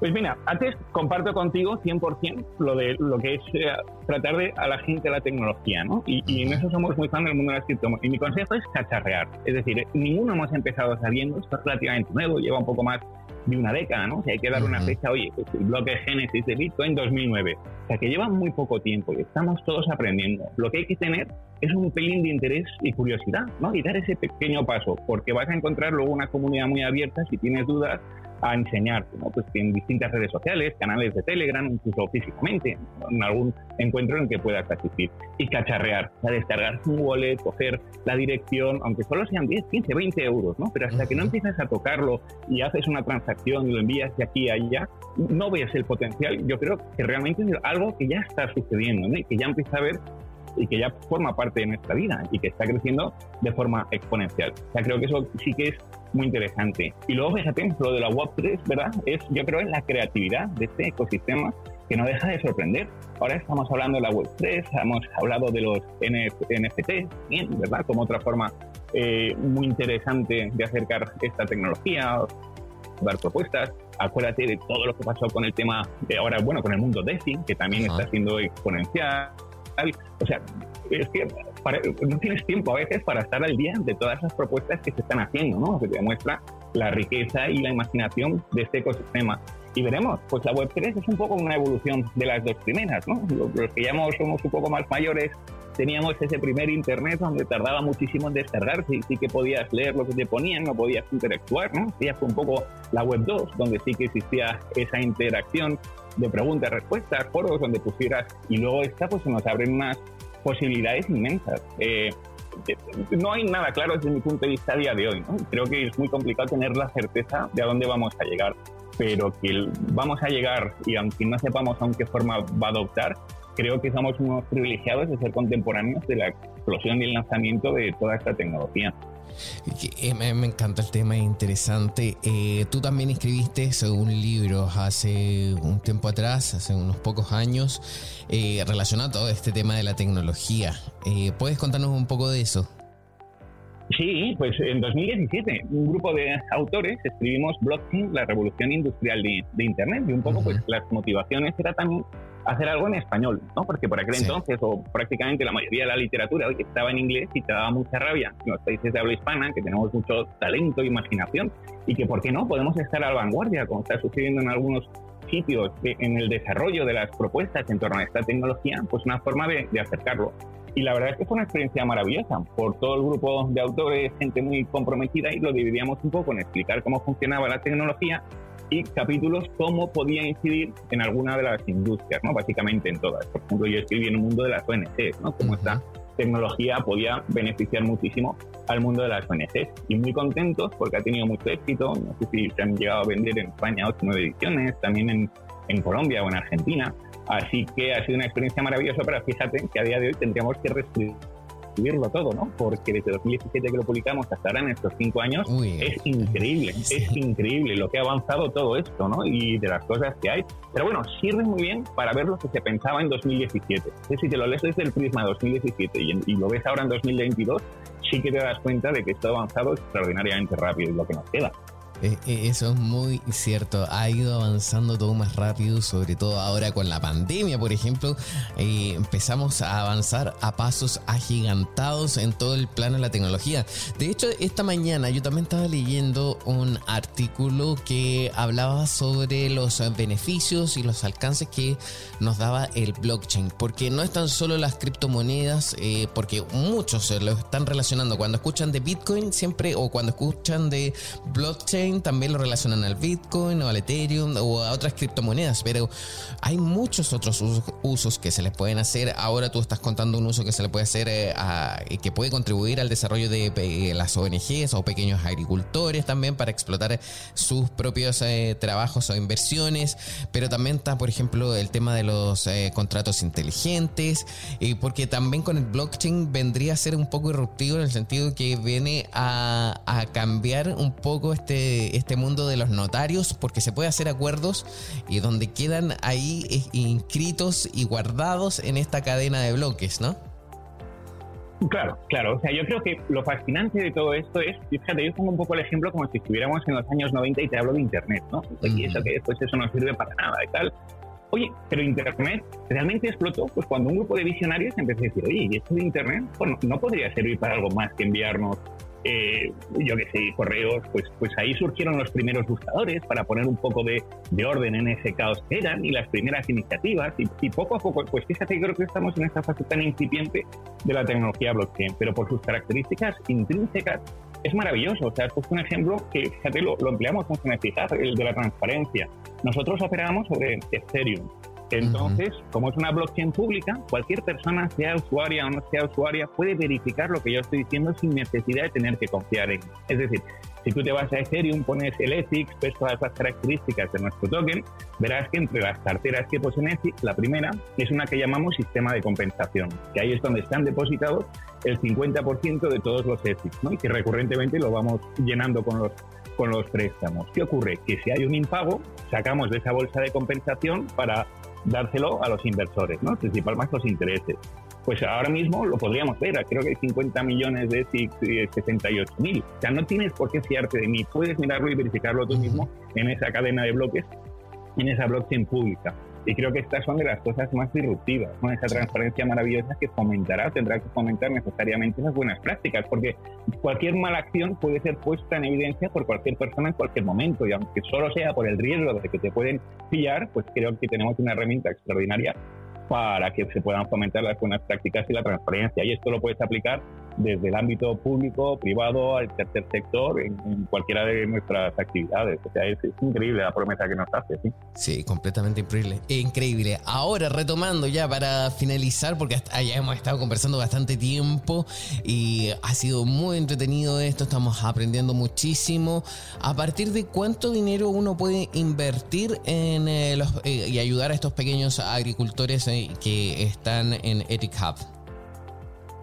Pues mira, antes comparto contigo 100% lo de lo que es eh, tratar de a la gente la tecnología, ¿no? Y, y, en eso somos muy fan del mundo de las criptomonedas. Y mi consejo es cacharrear. Es decir, ninguno hemos empezado sabiendo, esto es relativamente nuevo, lleva un poco más de una década, ¿no? O sea, hay que dar una fecha, oye, pues el bloque Génesis de Bitcoin 2009. O sea, que lleva muy poco tiempo y estamos todos aprendiendo. Lo que hay que tener es un pelín de interés y curiosidad, ¿no? Y dar ese pequeño paso, porque vas a encontrar luego una comunidad muy abierta si tienes dudas a enseñarte, ¿no? Pues en distintas redes sociales, canales de Telegram, incluso físicamente, en algún encuentro en que puedas asistir y cacharrear, o sea, descargar un wallet, coger la dirección, aunque solo sean 10, 15, 20 euros, ¿no? Pero hasta que no empiezas a tocarlo y haces una transacción y lo envías de aquí a allá, no ves el potencial. Yo creo que realmente es algo que ya está sucediendo, ¿no? Y que ya empieza a ver y que ya forma parte de nuestra vida y que está creciendo de forma exponencial. O sea, creo que eso sí que es muy interesante. Y luego, fíjate, lo de la Web3, ¿verdad? Es, yo creo, es la creatividad de este ecosistema que no deja de sorprender. Ahora estamos hablando de la Web3, hemos hablado de los NFT, bien, ¿verdad? Como otra forma eh, muy interesante de acercar esta tecnología, dar propuestas. Acuérdate de todo lo que pasó con el tema, de ahora, bueno, con el mundo DeFi, que también está siendo exponencial. O sea, es que para, no tienes tiempo a veces para estar al día de todas esas propuestas que se están haciendo, ¿no? Que te demuestra la riqueza y la imaginación de este ecosistema. Y veremos, pues la Web3 es un poco una evolución de las dos primeras, ¿no? Los que ya somos un poco más mayores teníamos ese primer internet donde tardaba muchísimo en descargarse y sí que podías leer lo que te ponían, no podías interactuar, ¿no? Ya fue un poco la web 2, donde sí que existía esa interacción de preguntas, respuestas, foros donde pusieras y luego esta pues se nos abren unas posibilidades inmensas. Eh, no hay nada claro desde mi punto de vista a día de hoy. ¿no? Creo que es muy complicado tener la certeza de a dónde vamos a llegar, pero que vamos a llegar y aunque no sepamos aún qué forma va a adoptar, creo que somos unos privilegiados de ser contemporáneos de la explosión y el lanzamiento de toda esta tecnología. Eh, me, encanta el tema, es interesante. Eh, tú también escribiste un libro hace un tiempo atrás, hace unos pocos años, eh, relacionado a todo este tema de la tecnología. Eh, ¿Puedes contarnos un poco de eso? Sí, pues en 2017 un grupo de autores escribimos Blockchain, la revolución industrial de, de Internet y un poco uh -huh. pues las motivaciones era también hacer algo en español, ¿no? Porque por aquel sí. entonces, o prácticamente la mayoría de la literatura estaba en inglés y te daba mucha rabia en los países de habla hispana, que tenemos mucho talento e imaginación, y que, ¿por qué no? Podemos estar a la vanguardia, como está sucediendo en algunos sitios en el desarrollo de las propuestas en torno a esta tecnología, pues una forma de, de acercarlo. Y la verdad es que fue una experiencia maravillosa por todo el grupo de autores, gente muy comprometida y lo dividíamos un poco en explicar cómo funcionaba la tecnología y capítulos cómo podía incidir en alguna de las industrias, ¿no? básicamente en todas. Por ejemplo, yo escribí en un mundo de las ONGs, ¿no? cómo esta tecnología podía beneficiar muchísimo al mundo de las ONGs. Y muy contentos porque ha tenido mucho éxito. No sé si se han llegado a vender en España 8 o 9 ediciones, también en, en Colombia o en Argentina. Así que ha sido una experiencia maravillosa, pero fíjate que a día de hoy tendríamos que reescribir subirlo todo, ¿no? Porque desde 2017 que lo publicamos hasta ahora en estos cinco años es increíble, es increíble lo que ha avanzado todo esto, ¿no? Y de las cosas que hay. Pero bueno, sirve muy bien para ver lo que se pensaba en 2017. Es si te lo lees desde el prisma de 2017 y, y lo ves ahora en 2022, sí que te das cuenta de que esto ha avanzado extraordinariamente rápido y lo que nos queda. Eh, eh, eso es muy cierto. Ha ido avanzando todo más rápido, sobre todo ahora con la pandemia, por ejemplo. Eh, empezamos a avanzar a pasos agigantados en todo el plano de la tecnología. De hecho, esta mañana yo también estaba leyendo un artículo que hablaba sobre los beneficios y los alcances que nos daba el blockchain. Porque no es tan solo las criptomonedas, porque muchos se lo están relacionando. Cuando escuchan de Bitcoin, siempre, o cuando escuchan de blockchain, también lo relacionan al Bitcoin o al Ethereum o a otras criptomonedas, pero hay muchos otros usos que se les pueden hacer. Ahora tú estás contando un uso que se le puede hacer eh, que puede contribuir al desarrollo de eh, las ONGs o pequeños agricultores también para explotar sus propios eh, trabajos o inversiones, pero también está, por ejemplo, el tema de los contratos inteligentes, porque también con el blockchain vendría a ser un poco irruptivo en el sentido que viene a, a cambiar un poco este este, mundo de los notarios, porque se puede hacer acuerdos y donde quedan ahí eh, inscritos y guardados en esta cadena de bloques, ¿no? Claro, claro. O sea, yo creo que lo fascinante de todo esto es, fíjate, yo pongo un poco el ejemplo como si estuviéramos en los años 90 y te hablo de Internet, ¿no? Y eso que después eso no sirve para nada y tal. Oye, pero Internet realmente explotó pues cuando un grupo de visionarios empezó a decir, oye, ¿y esto de Internet bueno, no podría servir para algo más que enviarnos eh, yo que sé, correos, pues, pues ahí surgieron los primeros buscadores para poner un poco de, orden en ese caos que eran y las primeras iniciativas y, poco a poco, pues fíjate, creo que estamos en esta fase tan incipiente de la tecnología blockchain, pero por sus características intrínsecas es maravilloso. O sea, has puesto un ejemplo que, fíjate, lo, lo empleamos con eficaz, el de la transparencia. Nosotros operábamos sobre Ethereum. Entonces, como es una blockchain pública, cualquier persona, sea usuaria o no sea usuaria, puede verificar lo que yo estoy diciendo sin necesidad de tener que confiar en. Es decir, si tú te vas a Ethereum, pones el ETHICS, ves todas las características de nuestro token, verás que entre las carteras que poseen ETHICS, la primera es una que llamamos sistema de compensación, que ahí es donde están depositados el 50% de todos los ETHICS, ¿no? y que recurrentemente lo vamos llenando con los con los préstamos. ¿Qué ocurre? Que si hay un impago, sacamos de esa bolsa de compensación para dárselo a los inversores, ¿no? principalmente los intereses. Pues ahora mismo lo podríamos ver, creo que hay 50 millones de SIX y 68 mil. O sea, no tienes por qué fiarte de mí, puedes mirarlo y verificarlo tú mismo en esa cadena de bloques, en esa blockchain pública. Y creo que estas son de las cosas más disruptivas, con esa transparencia maravillosa que fomentará, tendrá que fomentar necesariamente esas buenas prácticas, porque cualquier mala acción puede ser puesta en evidencia por cualquier persona en cualquier momento, y aunque solo sea por el riesgo de que te pueden pillar, pues creo que tenemos una herramienta extraordinaria para que se puedan fomentar las buenas prácticas y la transparencia. Y esto lo puedes aplicar desde el ámbito público, privado, al tercer sector, en, cualquiera de nuestras actividades. O sea, es, increíble la promesa que nos hace. ¿sí? sí, completamente increíble. Increíble. Ahora, retomando ya para finalizar, porque ya hemos estado conversando bastante tiempo y ha sido muy entretenido esto, estamos aprendiendo muchísimo. ¿A partir de cuánto dinero uno puede invertir en eh, los, eh, y ayudar a estos pequeños agricultores que están en Ethic Hub?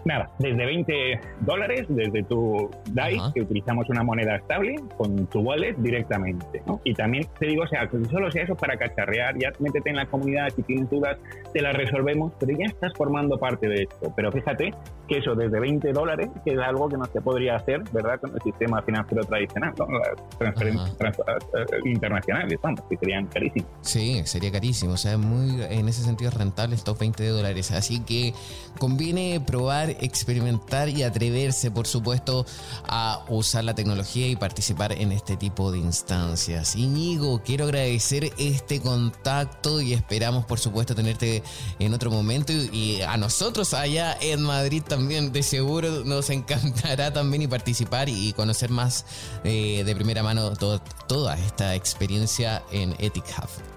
Nada, desde 20 dólares, desde tu DAI, que utilizamos una moneda estable, con tu wallet directamente. ¿no? Y también te digo, o sea, que solo sea eso para cacharrear, ya métete en la comunidad, si tienes dudas, te las resolvemos, pero ya estás formando parte de esto. Pero fíjate que eso desde 20 dólares, que es algo que no se podría hacer, ¿verdad?, con el sistema financiero tradicional, ¿no? Las transferencias eh, internacionales, vamos, que serían carísimos. Sí, sería carísimo, o sea, muy, en ese sentido rentable estos 20 dólares. Así que conviene probar experimentar y atreverse, por supuesto, a usar la tecnología y participar en este tipo de instancias. Iñigo, quiero agradecer este contacto y esperamos, por supuesto, tenerte en otro momento y, a nosotros allá en Madrid también, de seguro nos encantará también y participar y, conocer más eh, de primera mano toda esta experiencia en Ethic Hub.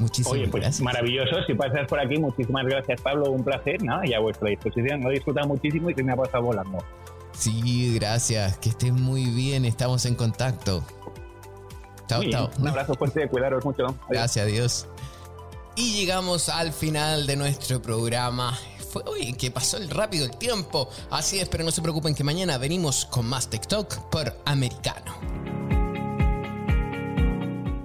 Muchísimas Oye, pues gracias. maravilloso. Si pasas por aquí, muchísimas gracias, Pablo. Un placer. Nada, y a vuestra disposición. Lo he disfrutado muchísimo y se me ha pasado volando. Sí, gracias. Que estés muy bien. Estamos en contacto. Chao, chao. Un abrazo fuerte. Cuidaros mucho. Gracias, Dios. Y llegamos al final de nuestro programa. Fue, oye, que pasó el rápido el tiempo. Así es, pero no se preocupen que mañana venimos con más TikTok por Americano.